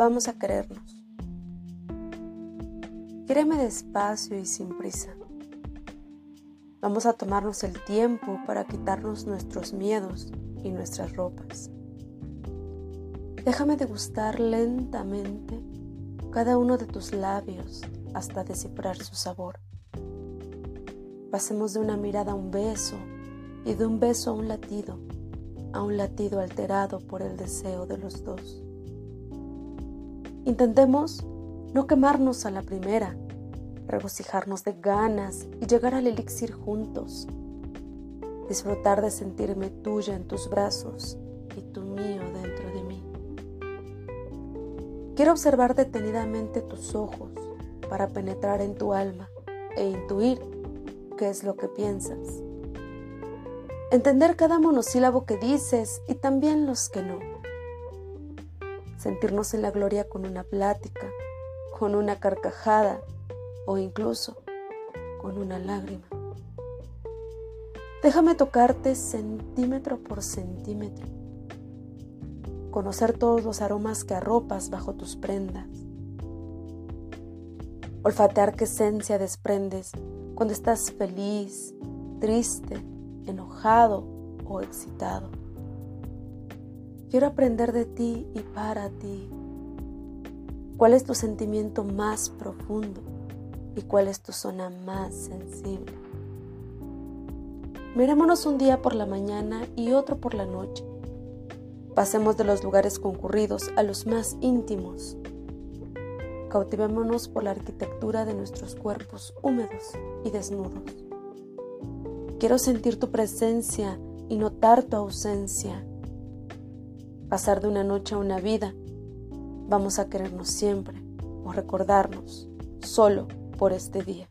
vamos a querernos. Quíreme despacio y sin prisa. Vamos a tomarnos el tiempo para quitarnos nuestros miedos y nuestras ropas. Déjame degustar lentamente cada uno de tus labios hasta descifrar su sabor. Pasemos de una mirada a un beso y de un beso a un latido, a un latido alterado por el deseo de los dos. Intentemos no quemarnos a la primera, regocijarnos de ganas y llegar al elixir juntos, disfrutar de sentirme tuya en tus brazos y tu mío dentro de mí. Quiero observar detenidamente tus ojos para penetrar en tu alma e intuir qué es lo que piensas. Entender cada monosílabo que dices y también los que no. Sentirnos en la gloria con una plática, con una carcajada o incluso con una lágrima. Déjame tocarte centímetro por centímetro. Conocer todos los aromas que arropas bajo tus prendas. Olfatear qué esencia desprendes cuando estás feliz, triste, enojado o excitado. Quiero aprender de ti y para ti. ¿Cuál es tu sentimiento más profundo y cuál es tu zona más sensible? Mirémonos un día por la mañana y otro por la noche. Pasemos de los lugares concurridos a los más íntimos Cautivémonos por la arquitectura de nuestros cuerpos húmedos y desnudos. Quiero sentir tu presencia y notar tu ausencia. Pasar de una noche a una vida. Vamos a querernos siempre o recordarnos solo por este día.